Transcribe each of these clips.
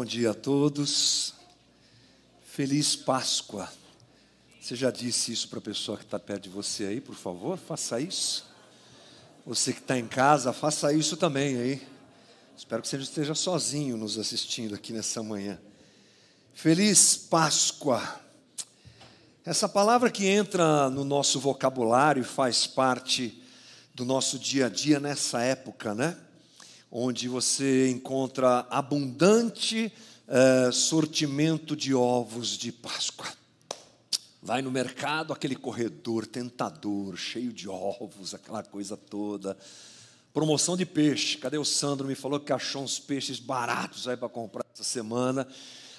Bom dia a todos. Feliz Páscoa. Você já disse isso para a pessoa que está perto de você aí, por favor? Faça isso. Você que está em casa, faça isso também aí. Espero que você esteja sozinho nos assistindo aqui nessa manhã. Feliz Páscoa. Essa palavra que entra no nosso vocabulário e faz parte do nosso dia a dia nessa época, né? Onde você encontra abundante uh, sortimento de ovos de Páscoa. Vai no mercado, aquele corredor tentador, cheio de ovos, aquela coisa toda. Promoção de peixe. Cadê o Sandro? Me falou que achou uns peixes baratos aí para comprar essa semana.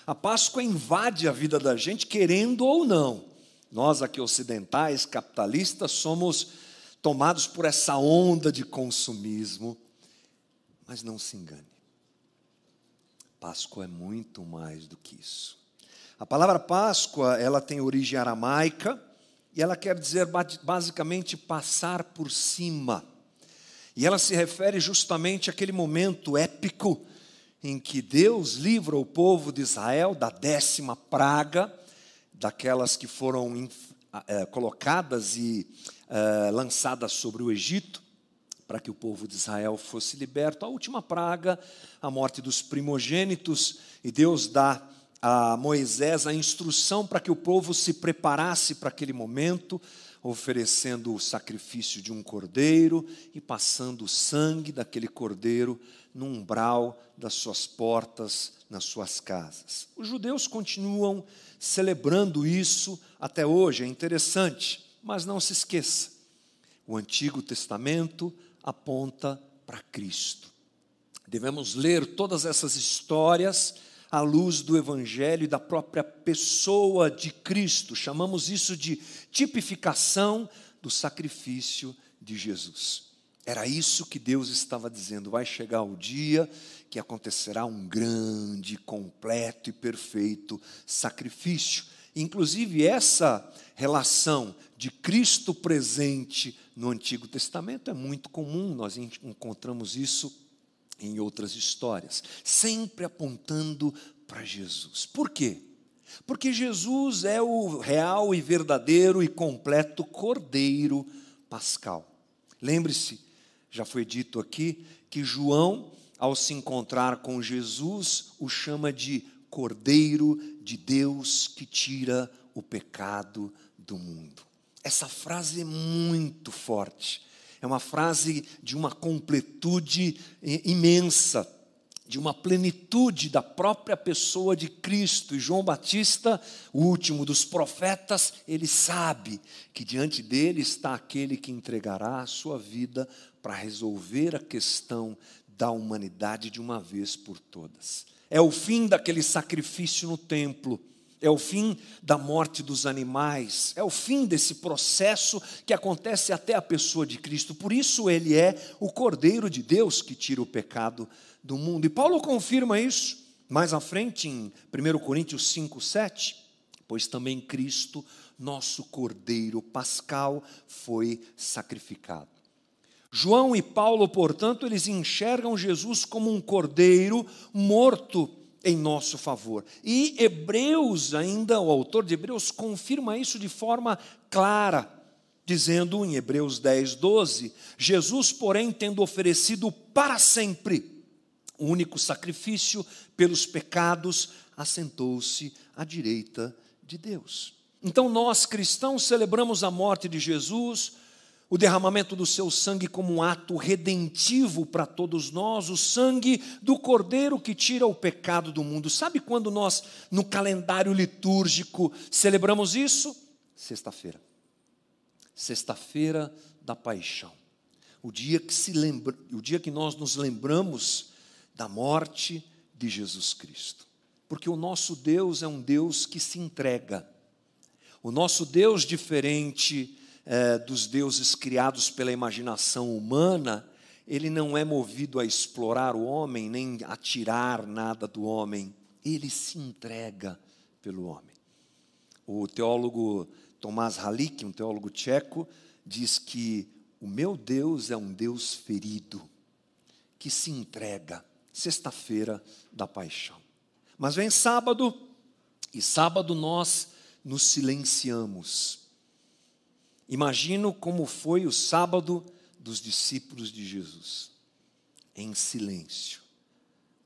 A Páscoa invade a vida da gente, querendo ou não. Nós aqui ocidentais, capitalistas, somos tomados por essa onda de consumismo. Mas não se engane. Páscoa é muito mais do que isso. A palavra Páscoa, ela tem origem aramaica e ela quer dizer basicamente passar por cima. E ela se refere justamente àquele momento épico em que Deus livra o povo de Israel da décima praga, daquelas que foram é, colocadas e é, lançadas sobre o Egito para que o povo de Israel fosse liberto. A última praga, a morte dos primogênitos, e Deus dá a Moisés a instrução para que o povo se preparasse para aquele momento, oferecendo o sacrifício de um cordeiro e passando o sangue daquele cordeiro no umbral das suas portas, nas suas casas. Os judeus continuam celebrando isso até hoje, é interessante, mas não se esqueça: o Antigo Testamento aponta para Cristo. Devemos ler todas essas histórias à luz do Evangelho e da própria pessoa de Cristo. Chamamos isso de tipificação do sacrifício de Jesus. Era isso que Deus estava dizendo. Vai chegar o dia que acontecerá um grande, completo e perfeito sacrifício. Inclusive, essa relação de Cristo presente no Antigo Testamento é muito comum, nós encontramos isso em outras histórias, sempre apontando para Jesus. Por quê? Porque Jesus é o real e verdadeiro e completo Cordeiro Pascal. Lembre-se, já foi dito aqui, que João, ao se encontrar com Jesus, o chama de Cordeiro de Deus que tira o pecado do mundo. Essa frase é muito forte. É uma frase de uma completude imensa, de uma plenitude da própria pessoa de Cristo. E João Batista, o último dos profetas, ele sabe que diante dele está aquele que entregará a sua vida para resolver a questão da humanidade de uma vez por todas. É o fim daquele sacrifício no templo é o fim da morte dos animais, é o fim desse processo que acontece até a pessoa de Cristo. Por isso ele é o Cordeiro de Deus que tira o pecado do mundo. E Paulo confirma isso mais à frente em 1 Coríntios 5, 7. Pois também Cristo, nosso Cordeiro Pascal, foi sacrificado. João e Paulo, portanto, eles enxergam Jesus como um cordeiro morto em nosso favor. E Hebreus, ainda, o autor de Hebreus, confirma isso de forma clara, dizendo em Hebreus 10, 12: Jesus, porém, tendo oferecido para sempre o único sacrifício pelos pecados, assentou-se à direita de Deus. Então, nós cristãos celebramos a morte de Jesus, o derramamento do seu sangue como um ato redentivo para todos nós, o sangue do Cordeiro que tira o pecado do mundo. Sabe quando nós, no calendário litúrgico, celebramos isso? Sexta-feira. Sexta-feira da paixão. O dia que se lembra, o dia que nós nos lembramos da morte de Jesus Cristo. Porque o nosso Deus é um Deus que se entrega. O nosso Deus diferente é, dos deuses criados pela imaginação humana, ele não é movido a explorar o homem, nem a tirar nada do homem, ele se entrega pelo homem. O teólogo Tomás Halik, um teólogo tcheco, diz que o meu Deus é um Deus ferido, que se entrega, sexta-feira da paixão. Mas vem sábado, e sábado nós nos silenciamos. Imagino como foi o sábado dos discípulos de Jesus, em silêncio.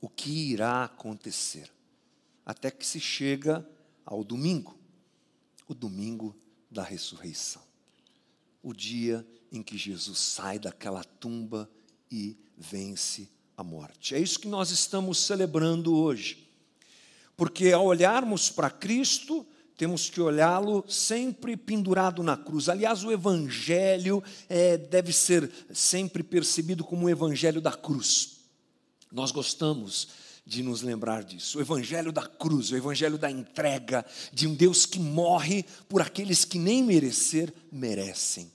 O que irá acontecer? Até que se chega ao domingo, o domingo da ressurreição. O dia em que Jesus sai daquela tumba e vence a morte. É isso que nós estamos celebrando hoje. Porque ao olharmos para Cristo, temos que olhá-lo sempre pendurado na cruz. Aliás, o Evangelho é, deve ser sempre percebido como o Evangelho da cruz. Nós gostamos de nos lembrar disso. O Evangelho da cruz, o Evangelho da entrega, de um Deus que morre por aqueles que nem merecer merecem.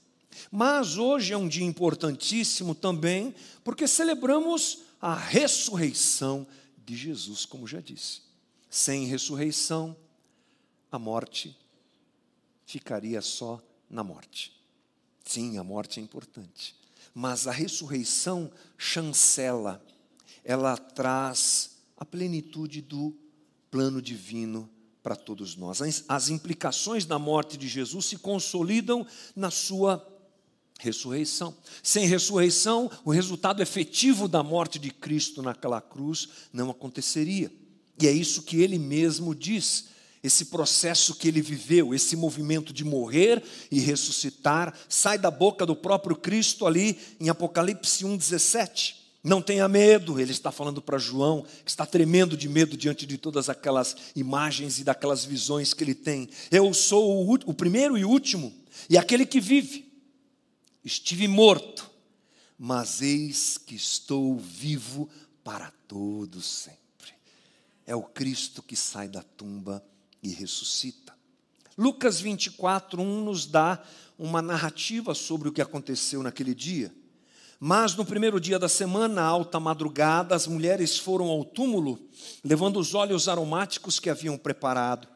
Mas hoje é um dia importantíssimo também, porque celebramos a ressurreição de Jesus, como já disse. Sem ressurreição, a morte ficaria só na morte. Sim, a morte é importante, mas a ressurreição chancela, ela traz a plenitude do plano divino para todos nós. As implicações da morte de Jesus se consolidam na sua ressurreição. Sem ressurreição, o resultado efetivo da morte de Cristo naquela cruz não aconteceria. E é isso que ele mesmo diz. Esse processo que ele viveu, esse movimento de morrer e ressuscitar, sai da boca do próprio Cristo ali em Apocalipse 1,17. Não tenha medo, ele está falando para João, que está tremendo de medo diante de todas aquelas imagens e daquelas visões que ele tem. Eu sou o, o primeiro e último, e aquele que vive. Estive morto, mas eis que estou vivo para todos sempre. É o Cristo que sai da tumba e ressuscita. Lucas 24, 1 nos dá uma narrativa sobre o que aconteceu naquele dia. Mas no primeiro dia da semana, alta madrugada, as mulheres foram ao túmulo, levando os óleos aromáticos que haviam preparado.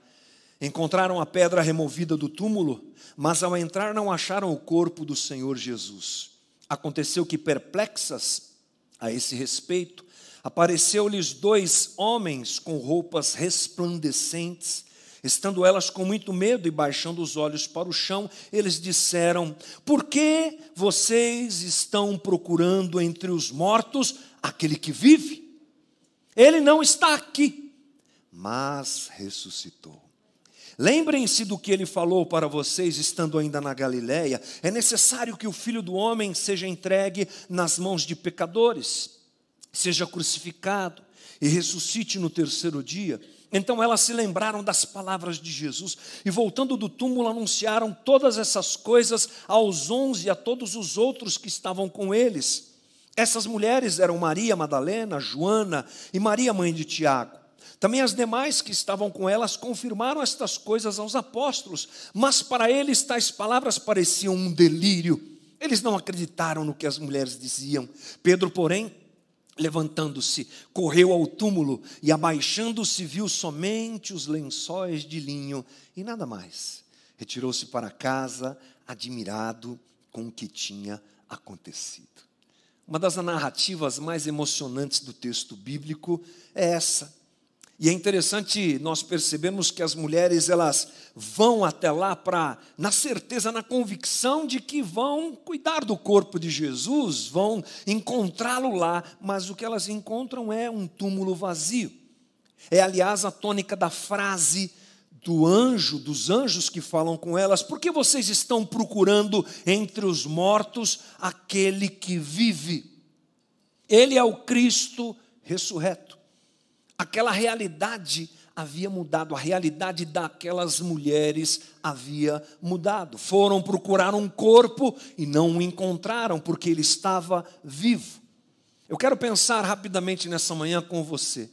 Encontraram a pedra removida do túmulo, mas ao entrar não acharam o corpo do Senhor Jesus. Aconteceu que, perplexas a esse respeito, apareceu-lhes dois homens com roupas resplandecentes Estando elas com muito medo e baixando os olhos para o chão, eles disseram: Por que vocês estão procurando entre os mortos aquele que vive? Ele não está aqui, mas ressuscitou. Lembrem-se do que ele falou para vocês estando ainda na Galiléia. É necessário que o filho do homem seja entregue nas mãos de pecadores, seja crucificado e ressuscite no terceiro dia. Então elas se lembraram das palavras de Jesus e, voltando do túmulo, anunciaram todas essas coisas aos onze e a todos os outros que estavam com eles. Essas mulheres eram Maria Madalena, Joana e Maria, mãe de Tiago. Também as demais que estavam com elas confirmaram estas coisas aos apóstolos, mas para eles tais palavras pareciam um delírio. Eles não acreditaram no que as mulheres diziam. Pedro, porém, Levantando-se, correu ao túmulo e, abaixando-se, viu somente os lençóis de linho e nada mais. Retirou-se para casa, admirado com o que tinha acontecido. Uma das narrativas mais emocionantes do texto bíblico é essa. E é interessante nós percebemos que as mulheres elas vão até lá para na certeza, na convicção de que vão cuidar do corpo de Jesus, vão encontrá-lo lá, mas o que elas encontram é um túmulo vazio. É aliás a tônica da frase do anjo, dos anjos que falam com elas, por que vocês estão procurando entre os mortos aquele que vive? Ele é o Cristo ressurreto. Aquela realidade havia mudado, a realidade daquelas mulheres havia mudado. Foram procurar um corpo e não o encontraram, porque ele estava vivo. Eu quero pensar rapidamente nessa manhã com você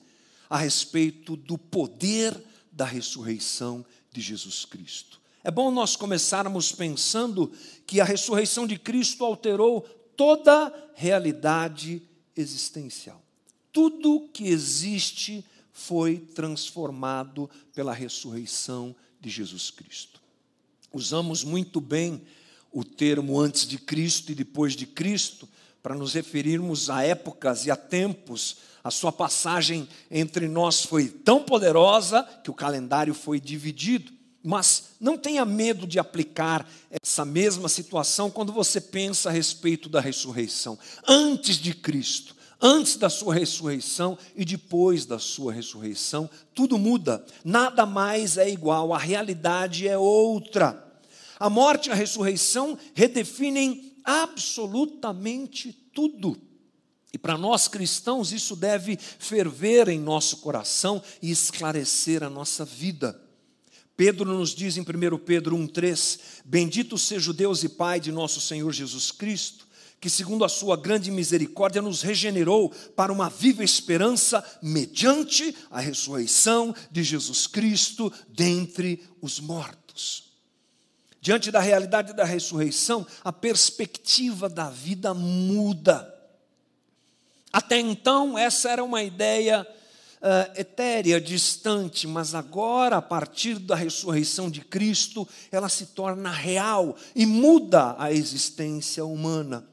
a respeito do poder da ressurreição de Jesus Cristo. É bom nós começarmos pensando que a ressurreição de Cristo alterou toda a realidade existencial. Tudo que existe foi transformado pela ressurreição de Jesus Cristo. Usamos muito bem o termo antes de Cristo e depois de Cristo para nos referirmos a épocas e a tempos A sua passagem entre nós foi tão poderosa que o calendário foi dividido. Mas não tenha medo de aplicar essa mesma situação quando você pensa a respeito da ressurreição. Antes de Cristo, antes da sua ressurreição e depois da sua ressurreição, tudo muda, nada mais é igual, a realidade é outra. A morte e a ressurreição redefinem absolutamente tudo. E para nós cristãos, isso deve ferver em nosso coração e esclarecer a nossa vida. Pedro nos diz em 1 Pedro 1,3: Bendito seja o Deus e Pai de nosso Senhor Jesus Cristo, que, segundo a sua grande misericórdia, nos regenerou para uma viva esperança mediante a ressurreição de Jesus Cristo dentre os mortos. Diante da realidade da ressurreição, a perspectiva da vida muda. Até então, essa era uma ideia uh, etérea, distante, mas agora, a partir da ressurreição de Cristo, ela se torna real e muda a existência humana.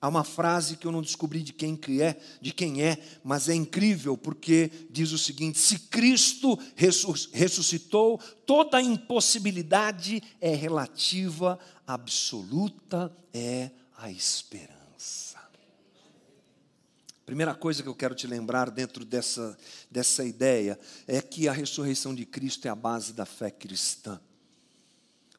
Há uma frase que eu não descobri de quem que é, de quem é, mas é incrível porque diz o seguinte: se Cristo ressuscitou, toda impossibilidade é relativa, absoluta é a esperança. Primeira coisa que eu quero te lembrar dentro dessa, dessa ideia é que a ressurreição de Cristo é a base da fé cristã.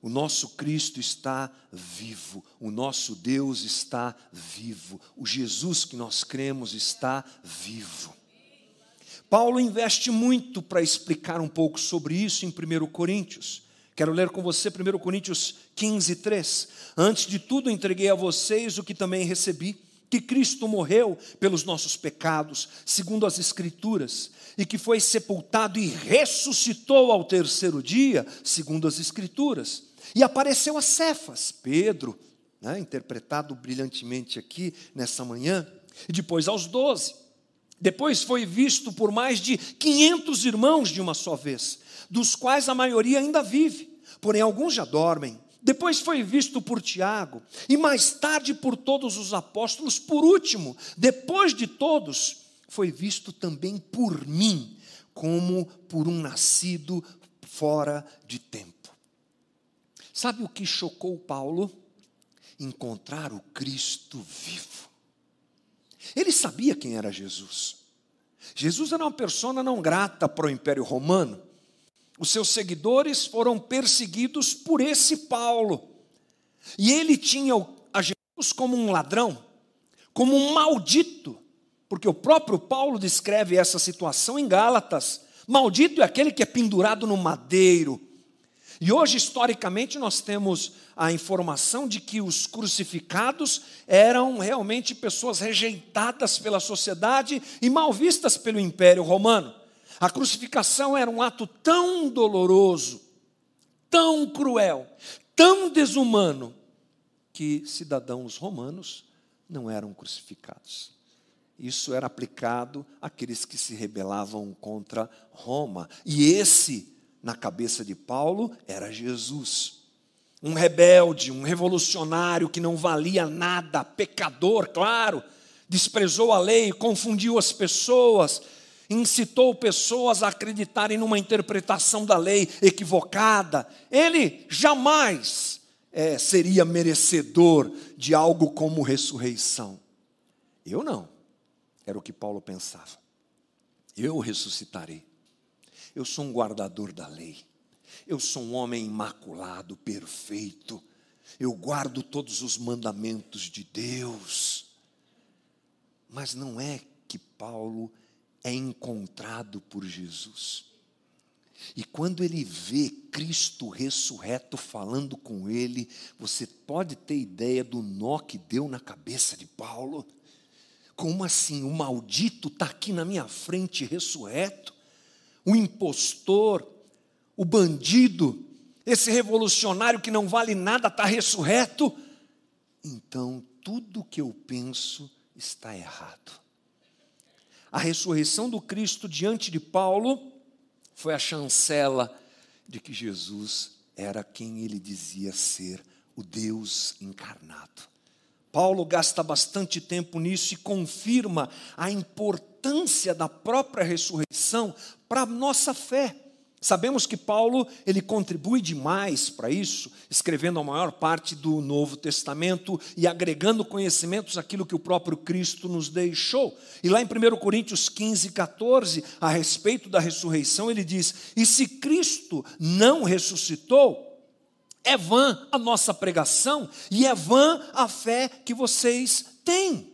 O nosso Cristo está vivo, o nosso Deus está vivo, o Jesus que nós cremos está vivo. Paulo investe muito para explicar um pouco sobre isso em 1 Coríntios. Quero ler com você 1 Coríntios 15, 3. Antes de tudo, entreguei a vocês o que também recebi que Cristo morreu pelos nossos pecados, segundo as Escrituras, e que foi sepultado e ressuscitou ao terceiro dia, segundo as Escrituras, e apareceu a Cefas, Pedro, né, interpretado brilhantemente aqui nessa manhã, e depois aos doze. Depois foi visto por mais de 500 irmãos de uma só vez, dos quais a maioria ainda vive, porém alguns já dormem. Depois foi visto por Tiago, e mais tarde por todos os apóstolos. Por último, depois de todos, foi visto também por mim, como por um nascido fora de tempo. Sabe o que chocou Paulo? Encontrar o Cristo vivo. Ele sabia quem era Jesus. Jesus era uma pessoa não grata para o Império Romano. Os seus seguidores foram perseguidos por esse Paulo. E ele tinha a Jesus como um ladrão, como um maldito, porque o próprio Paulo descreve essa situação em Gálatas. Maldito é aquele que é pendurado no madeiro. E hoje, historicamente, nós temos a informação de que os crucificados eram realmente pessoas rejeitadas pela sociedade e mal vistas pelo Império Romano. A crucificação era um ato tão doloroso, tão cruel, tão desumano, que cidadãos romanos não eram crucificados. Isso era aplicado àqueles que se rebelavam contra Roma. E esse, na cabeça de Paulo, era Jesus. Um rebelde, um revolucionário que não valia nada, pecador, claro, desprezou a lei, confundiu as pessoas, incitou pessoas a acreditarem numa interpretação da lei equivocada, ele jamais é, seria merecedor de algo como ressurreição. Eu não, era o que Paulo pensava. Eu ressuscitarei. Eu sou um guardador da lei. Eu sou um homem imaculado, perfeito. Eu guardo todos os mandamentos de Deus. Mas não é que Paulo é encontrado por Jesus. E quando ele vê Cristo ressurreto falando com ele, você pode ter ideia do nó que deu na cabeça de Paulo. Como assim? O maldito está aqui na minha frente ressurreto? O impostor, o bandido, esse revolucionário que não vale nada está ressurreto? Então tudo que eu penso está errado. A ressurreição do Cristo diante de Paulo foi a chancela de que Jesus era quem ele dizia ser, o Deus encarnado. Paulo gasta bastante tempo nisso e confirma a importância da própria ressurreição para a nossa fé. Sabemos que Paulo ele contribui demais para isso, escrevendo a maior parte do Novo Testamento e agregando conhecimentos àquilo que o próprio Cristo nos deixou. E lá em 1 Coríntios 15, 14, a respeito da ressurreição, ele diz: E se Cristo não ressuscitou, é vã a nossa pregação e é vã a fé que vocês têm.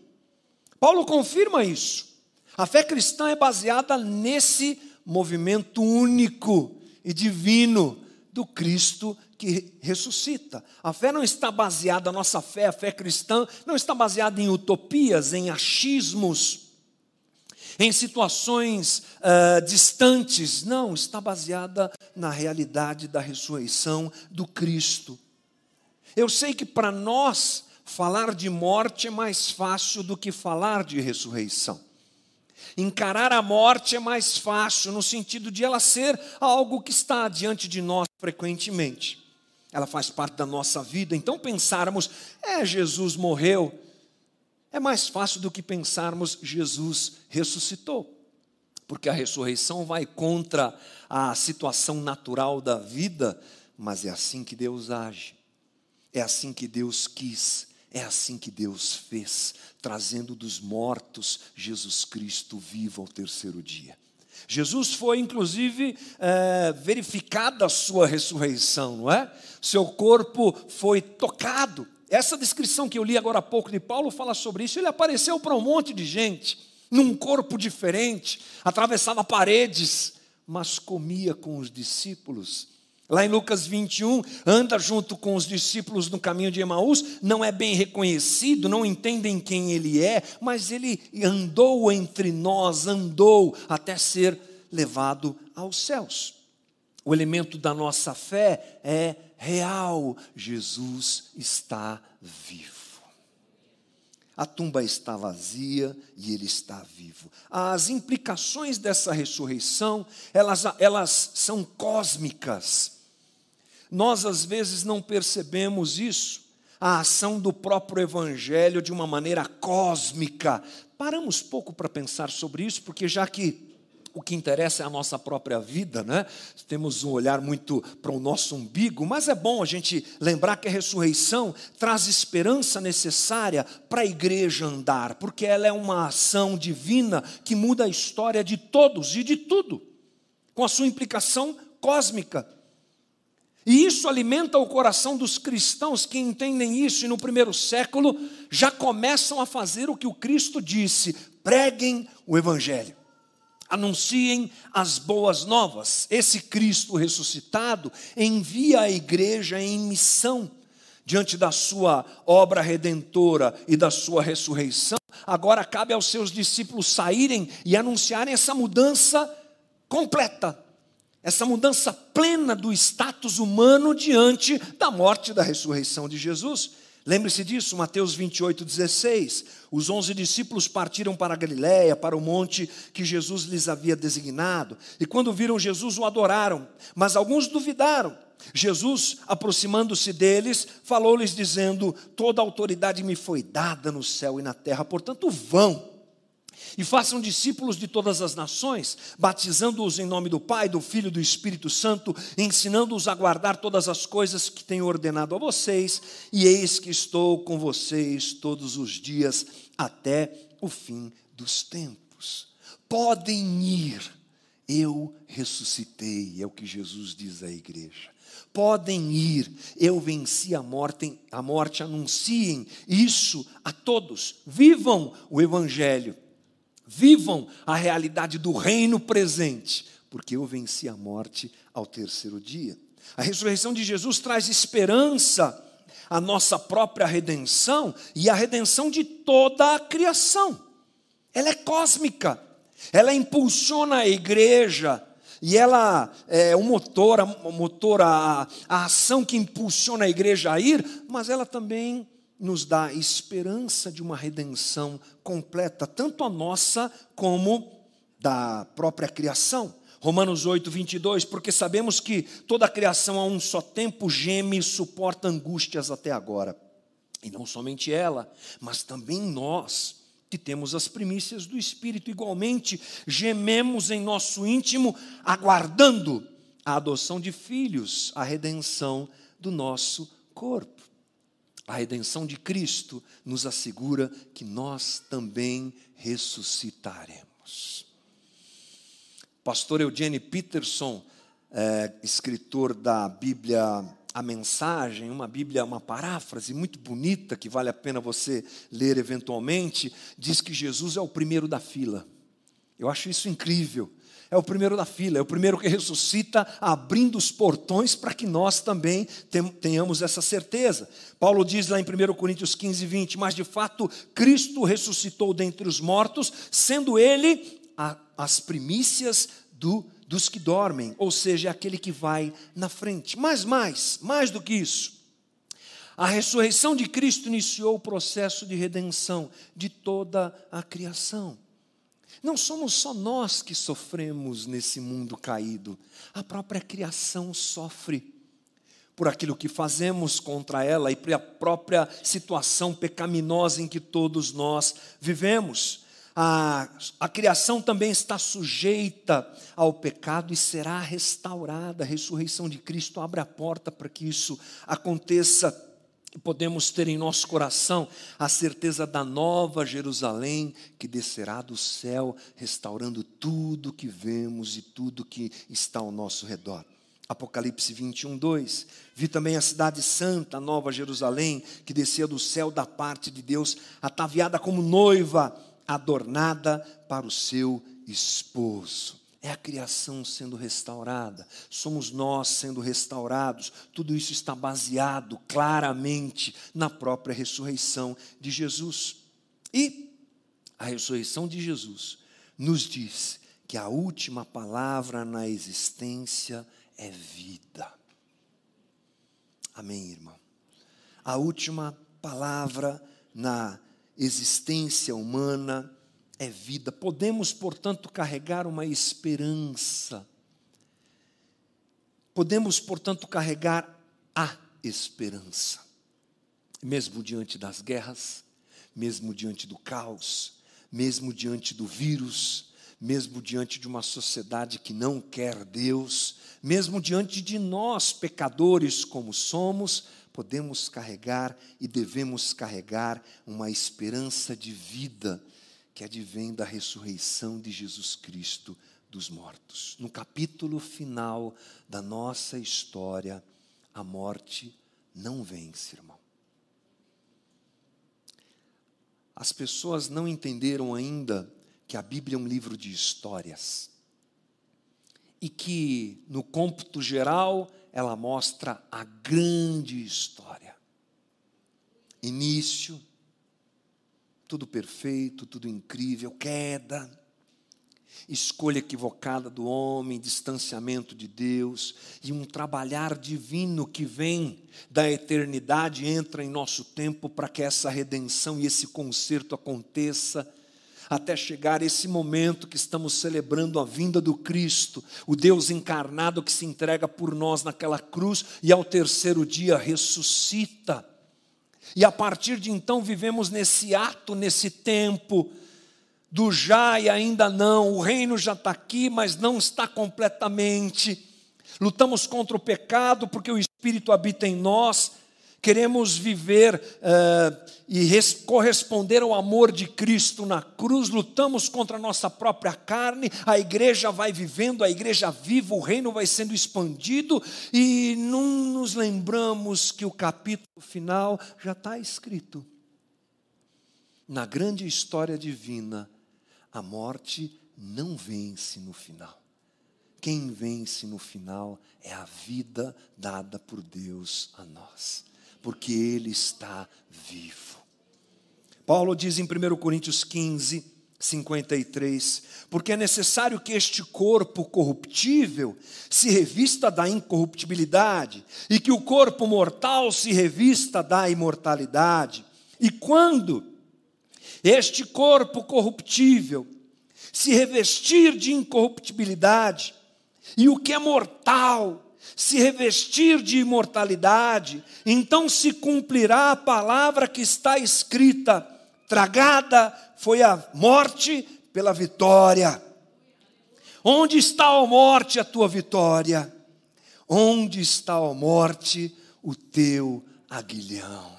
Paulo confirma isso. A fé cristã é baseada nesse movimento único e divino do Cristo que ressuscita. A fé não está baseada, a nossa fé, a fé cristã, não está baseada em utopias, em achismos, em situações uh, distantes. Não, está baseada na realidade da ressurreição do Cristo. Eu sei que para nós, falar de morte é mais fácil do que falar de ressurreição. Encarar a morte é mais fácil, no sentido de ela ser algo que está diante de nós frequentemente. Ela faz parte da nossa vida, então pensarmos, é, Jesus morreu, é mais fácil do que pensarmos, Jesus ressuscitou. Porque a ressurreição vai contra a situação natural da vida, mas é assim que Deus age, é assim que Deus quis, é assim que Deus fez, trazendo dos mortos Jesus Cristo vivo ao terceiro dia. Jesus foi, inclusive, é, verificada a sua ressurreição, não é? Seu corpo foi tocado. Essa descrição que eu li agora há pouco de Paulo fala sobre isso. Ele apareceu para um monte de gente, num corpo diferente, atravessava paredes, mas comia com os discípulos Lá em Lucas 21, anda junto com os discípulos no caminho de Emaús, não é bem reconhecido, não entendem quem ele é, mas ele andou entre nós, andou até ser levado aos céus. O elemento da nossa fé é real: Jesus está vivo. A tumba está vazia e ele está vivo. As implicações dessa ressurreição, elas, elas são cósmicas. Nós às vezes não percebemos isso, a ação do próprio Evangelho de uma maneira cósmica. Paramos pouco para pensar sobre isso, porque já que o que interessa é a nossa própria vida, né? Temos um olhar muito para o nosso umbigo, mas é bom a gente lembrar que a ressurreição traz esperança necessária para a igreja andar, porque ela é uma ação divina que muda a história de todos e de tudo, com a sua implicação cósmica. E isso alimenta o coração dos cristãos que entendem isso e no primeiro século já começam a fazer o que o Cristo disse: preguem o Evangelho, anunciem as boas novas. Esse Cristo ressuscitado envia a igreja em missão diante da sua obra redentora e da sua ressurreição. Agora cabe aos seus discípulos saírem e anunciarem essa mudança completa essa mudança plena do status humano diante da morte e da ressurreição de Jesus. Lembre-se disso, Mateus 28, 16. Os onze discípulos partiram para a Galiléia, para o monte que Jesus lhes havia designado. E quando viram Jesus, o adoraram. Mas alguns duvidaram. Jesus, aproximando-se deles, falou-lhes, dizendo: Toda autoridade me foi dada no céu e na terra, portanto, vão e façam discípulos de todas as nações, batizando-os em nome do Pai, do Filho e do Espírito Santo, ensinando-os a guardar todas as coisas que tenho ordenado a vocês, e eis que estou com vocês todos os dias até o fim dos tempos. Podem ir, eu ressuscitei, é o que Jesus diz à igreja. Podem ir, eu venci a morte, a morte, anunciem isso a todos, vivam o Evangelho Vivam a realidade do reino presente, porque eu venci a morte ao terceiro dia. A ressurreição de Jesus traz esperança à nossa própria redenção e à redenção de toda a criação. Ela é cósmica, ela impulsiona a igreja e ela é o motor, motor a, a ação que impulsiona a igreja a ir, mas ela também nos dá esperança de uma redenção completa, tanto a nossa como da própria criação. Romanos 8, 22, porque sabemos que toda a criação a um só tempo geme e suporta angústias até agora. E não somente ela, mas também nós, que temos as primícias do Espírito, igualmente gememos em nosso íntimo, aguardando a adoção de filhos, a redenção do nosso corpo. A redenção de Cristo nos assegura que nós também ressuscitaremos. Pastor Eugene Peterson, é, escritor da Bíblia A Mensagem, uma Bíblia, uma paráfrase muito bonita que vale a pena você ler eventualmente, diz que Jesus é o primeiro da fila. Eu acho isso incrível é o primeiro da fila, é o primeiro que ressuscita, abrindo os portões para que nós também tenhamos essa certeza. Paulo diz lá em 1 Coríntios 15, 20: Mas de fato Cristo ressuscitou dentre os mortos, sendo Ele a, as primícias do, dos que dormem, ou seja, aquele que vai na frente. Mas mais, mais do que isso. A ressurreição de Cristo iniciou o processo de redenção de toda a criação. Não somos só nós que sofremos nesse mundo caído, a própria criação sofre por aquilo que fazemos contra ela e por a própria situação pecaminosa em que todos nós vivemos. A, a criação também está sujeita ao pecado e será restaurada. A ressurreição de Cristo abre a porta para que isso aconteça podemos ter em nosso coração a certeza da nova Jerusalém que descerá do céu, restaurando tudo que vemos e tudo que está ao nosso redor. Apocalipse 21, 2. Vi também a cidade santa, a nova Jerusalém, que descia do céu da parte de Deus, ataviada como noiva, adornada para o seu esposo é a criação sendo restaurada, somos nós sendo restaurados. Tudo isso está baseado claramente na própria ressurreição de Jesus. E a ressurreição de Jesus nos diz que a última palavra na existência é vida. Amém, irmão? A última palavra na existência humana é vida. Podemos, portanto, carregar uma esperança. Podemos, portanto, carregar a esperança. Mesmo diante das guerras, mesmo diante do caos, mesmo diante do vírus, mesmo diante de uma sociedade que não quer Deus, mesmo diante de nós, pecadores como somos, podemos carregar e devemos carregar uma esperança de vida que advém da ressurreição de Jesus Cristo dos mortos. No capítulo final da nossa história, a morte não vence, irmão. As pessoas não entenderam ainda que a Bíblia é um livro de histórias e que, no cômputo geral, ela mostra a grande história. Início, tudo perfeito, tudo incrível, queda, escolha equivocada do homem, distanciamento de Deus e um trabalhar divino que vem da eternidade entra em nosso tempo para que essa redenção e esse conserto aconteça até chegar esse momento que estamos celebrando a vinda do Cristo, o Deus encarnado que se entrega por nós naquela cruz e ao terceiro dia ressuscita e a partir de então vivemos nesse ato, nesse tempo do já e ainda não. O reino já está aqui, mas não está completamente. Lutamos contra o pecado porque o Espírito habita em nós queremos viver uh, e corresponder ao amor de Cristo na cruz, lutamos contra a nossa própria carne, a igreja vai vivendo, a igreja viva, o reino vai sendo expandido e não nos lembramos que o capítulo final já está escrito. Na grande história divina, a morte não vence no final. Quem vence no final é a vida dada por Deus a nós porque Ele está vivo. Paulo diz em 1 Coríntios 15, 53, porque é necessário que este corpo corruptível se revista da incorruptibilidade e que o corpo mortal se revista da imortalidade. E quando este corpo corruptível se revestir de incorruptibilidade, e o que é mortal se revestir de imortalidade, então se cumprirá a palavra que está escrita: tragada foi a morte pela vitória. Onde está a morte, a tua vitória? Onde está a morte, o teu aguilhão?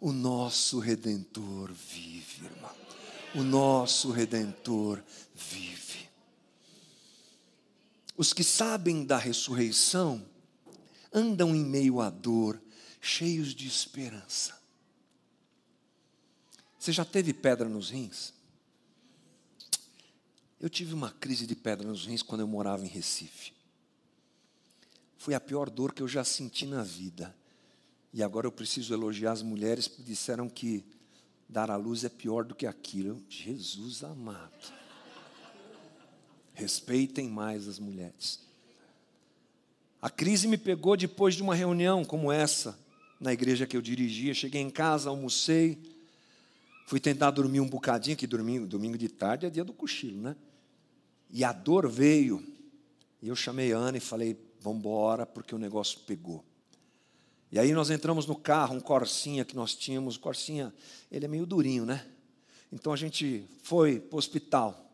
O nosso redentor vive, irmão. O nosso redentor vive. Os que sabem da ressurreição andam em meio à dor, cheios de esperança. Você já teve pedra nos rins? Eu tive uma crise de pedra nos rins quando eu morava em Recife. Foi a pior dor que eu já senti na vida. E agora eu preciso elogiar as mulheres que disseram que dar à luz é pior do que aquilo. Jesus amado. Respeitem mais as mulheres. A crise me pegou depois de uma reunião como essa, na igreja que eu dirigia. Cheguei em casa, almocei, fui tentar dormir um bocadinho, que domingo, domingo de tarde é dia do cochilo, né? E a dor veio. E eu chamei a Ana e falei: vamos embora, porque o negócio pegou. E aí nós entramos no carro, um Corsinha que nós tínhamos. O Corsinha, ele é meio durinho, né? Então a gente foi para o hospital.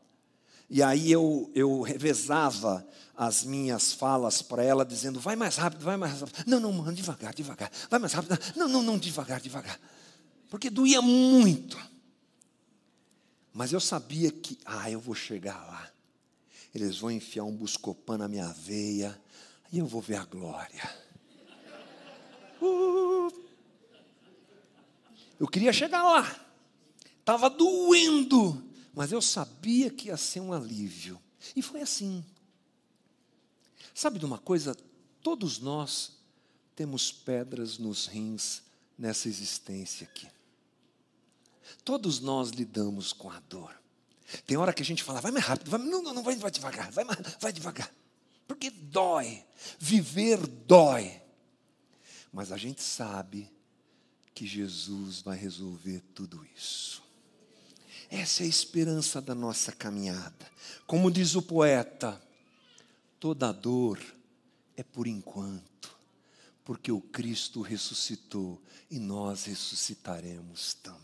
E aí eu, eu revezava as minhas falas para ela, dizendo: vai mais rápido, vai mais rápido. Não, não, mano, devagar, devagar. Vai mais rápido. Não, não, não, devagar, devagar. Porque doía muito. Mas eu sabia que, ah, eu vou chegar lá. Eles vão enfiar um buscopan na minha veia. E eu vou ver a glória. Uh, eu queria chegar lá. Estava doendo mas eu sabia que ia ser um alívio. E foi assim. Sabe de uma coisa? Todos nós temos pedras nos rins nessa existência aqui. Todos nós lidamos com a dor. Tem hora que a gente fala, vai mais rápido, vai, não, não, não vai, vai devagar, vai, vai devagar. Porque dói. Viver dói. Mas a gente sabe que Jesus vai resolver tudo isso. Essa é a esperança da nossa caminhada. Como diz o poeta, toda dor é por enquanto, porque o Cristo ressuscitou e nós ressuscitaremos também.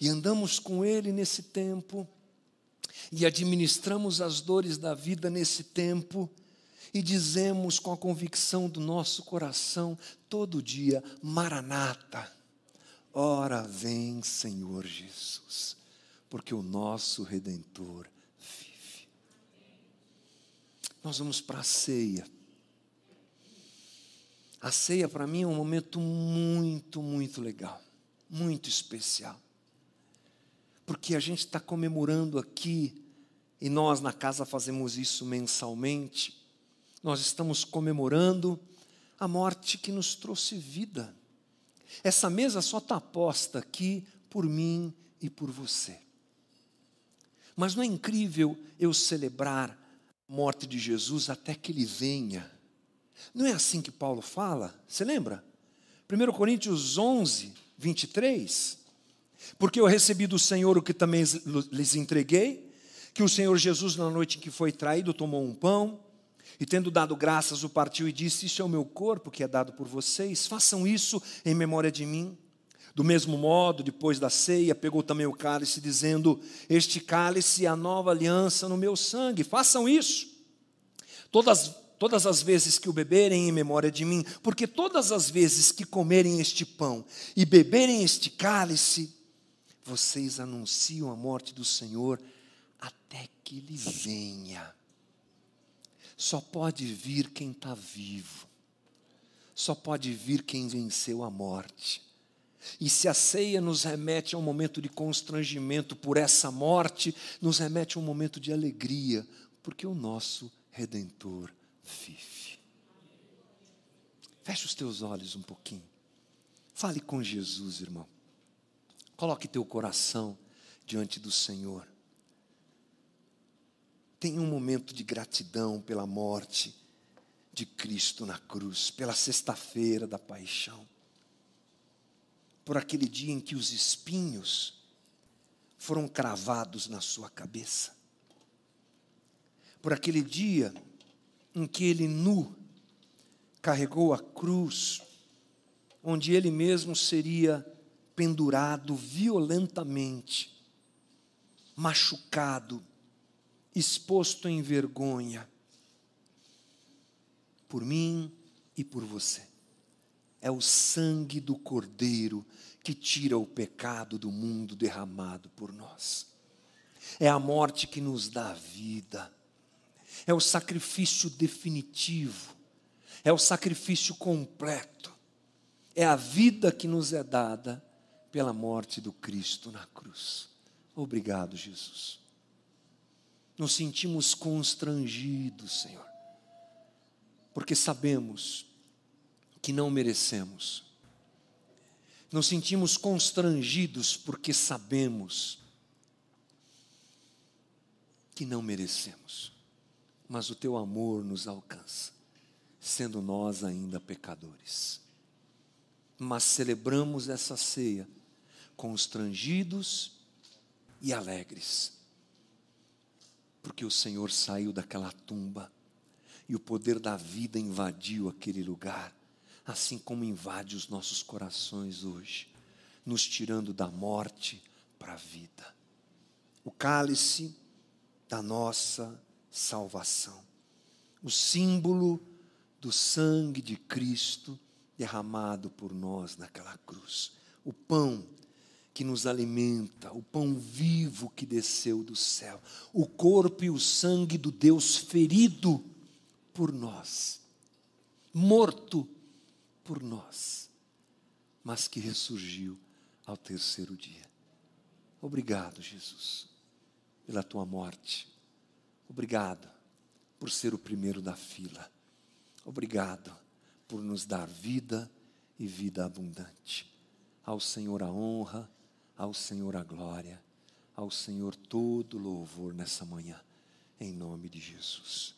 E andamos com Ele nesse tempo, e administramos as dores da vida nesse tempo, e dizemos com a convicção do nosso coração todo dia: Maranata Ora vem, Senhor Jesus, porque o nosso redentor vive. Nós vamos para a ceia. A ceia para mim é um momento muito, muito legal, muito especial. Porque a gente está comemorando aqui, e nós na casa fazemos isso mensalmente, nós estamos comemorando a morte que nos trouxe vida. Essa mesa só está posta aqui por mim e por você. Mas não é incrível eu celebrar a morte de Jesus até que ele venha? Não é assim que Paulo fala? Você lembra? 1 Coríntios 11, 23. Porque eu recebi do Senhor o que também lhes entreguei, que o Senhor Jesus, na noite em que foi traído, tomou um pão e tendo dado graças, o partiu e disse: Isso é o meu corpo que é dado por vocês, façam isso em memória de mim. Do mesmo modo, depois da ceia, pegou também o cálice, dizendo: Este cálice é a nova aliança no meu sangue, façam isso. Todas, todas as vezes que o beberem em memória de mim, porque todas as vezes que comerem este pão e beberem este cálice, vocês anunciam a morte do Senhor até que ele venha. Só pode vir quem está vivo. Só pode vir quem venceu a morte. E se a ceia nos remete a um momento de constrangimento por essa morte, nos remete a um momento de alegria, porque o nosso redentor vive. Feche os teus olhos um pouquinho. Fale com Jesus, irmão. Coloque teu coração diante do Senhor. Tenha um momento de gratidão pela morte de Cristo na cruz, pela sexta-feira da paixão, por aquele dia em que os espinhos foram cravados na sua cabeça, por aquele dia em que ele nu carregou a cruz, onde ele mesmo seria pendurado violentamente, machucado, exposto em vergonha, por mim e por você. É o sangue do Cordeiro que tira o pecado do mundo derramado por nós. É a morte que nos dá vida. É o sacrifício definitivo. É o sacrifício completo. É a vida que nos é dada pela morte do Cristo na cruz. Obrigado, Jesus. Nos sentimos constrangidos, Senhor, porque sabemos que não merecemos. Nos sentimos constrangidos porque sabemos que não merecemos, mas o teu amor nos alcança, sendo nós ainda pecadores. Mas celebramos essa ceia constrangidos e alegres, porque o Senhor saiu daquela tumba e o poder da vida invadiu aquele lugar, assim como invade os nossos corações hoje, nos tirando da morte para a vida. O cálice da nossa salvação, o símbolo do sangue de Cristo derramado por nós naquela cruz, o pão que nos alimenta, o pão vivo que desceu do céu, o corpo e o sangue do Deus ferido por nós, morto por nós, mas que ressurgiu ao terceiro dia. Obrigado, Jesus, pela tua morte. Obrigado por ser o primeiro da fila. Obrigado por nos dar vida e vida abundante. Ao Senhor a honra ao Senhor a glória, ao Senhor todo louvor nessa manhã, em nome de Jesus.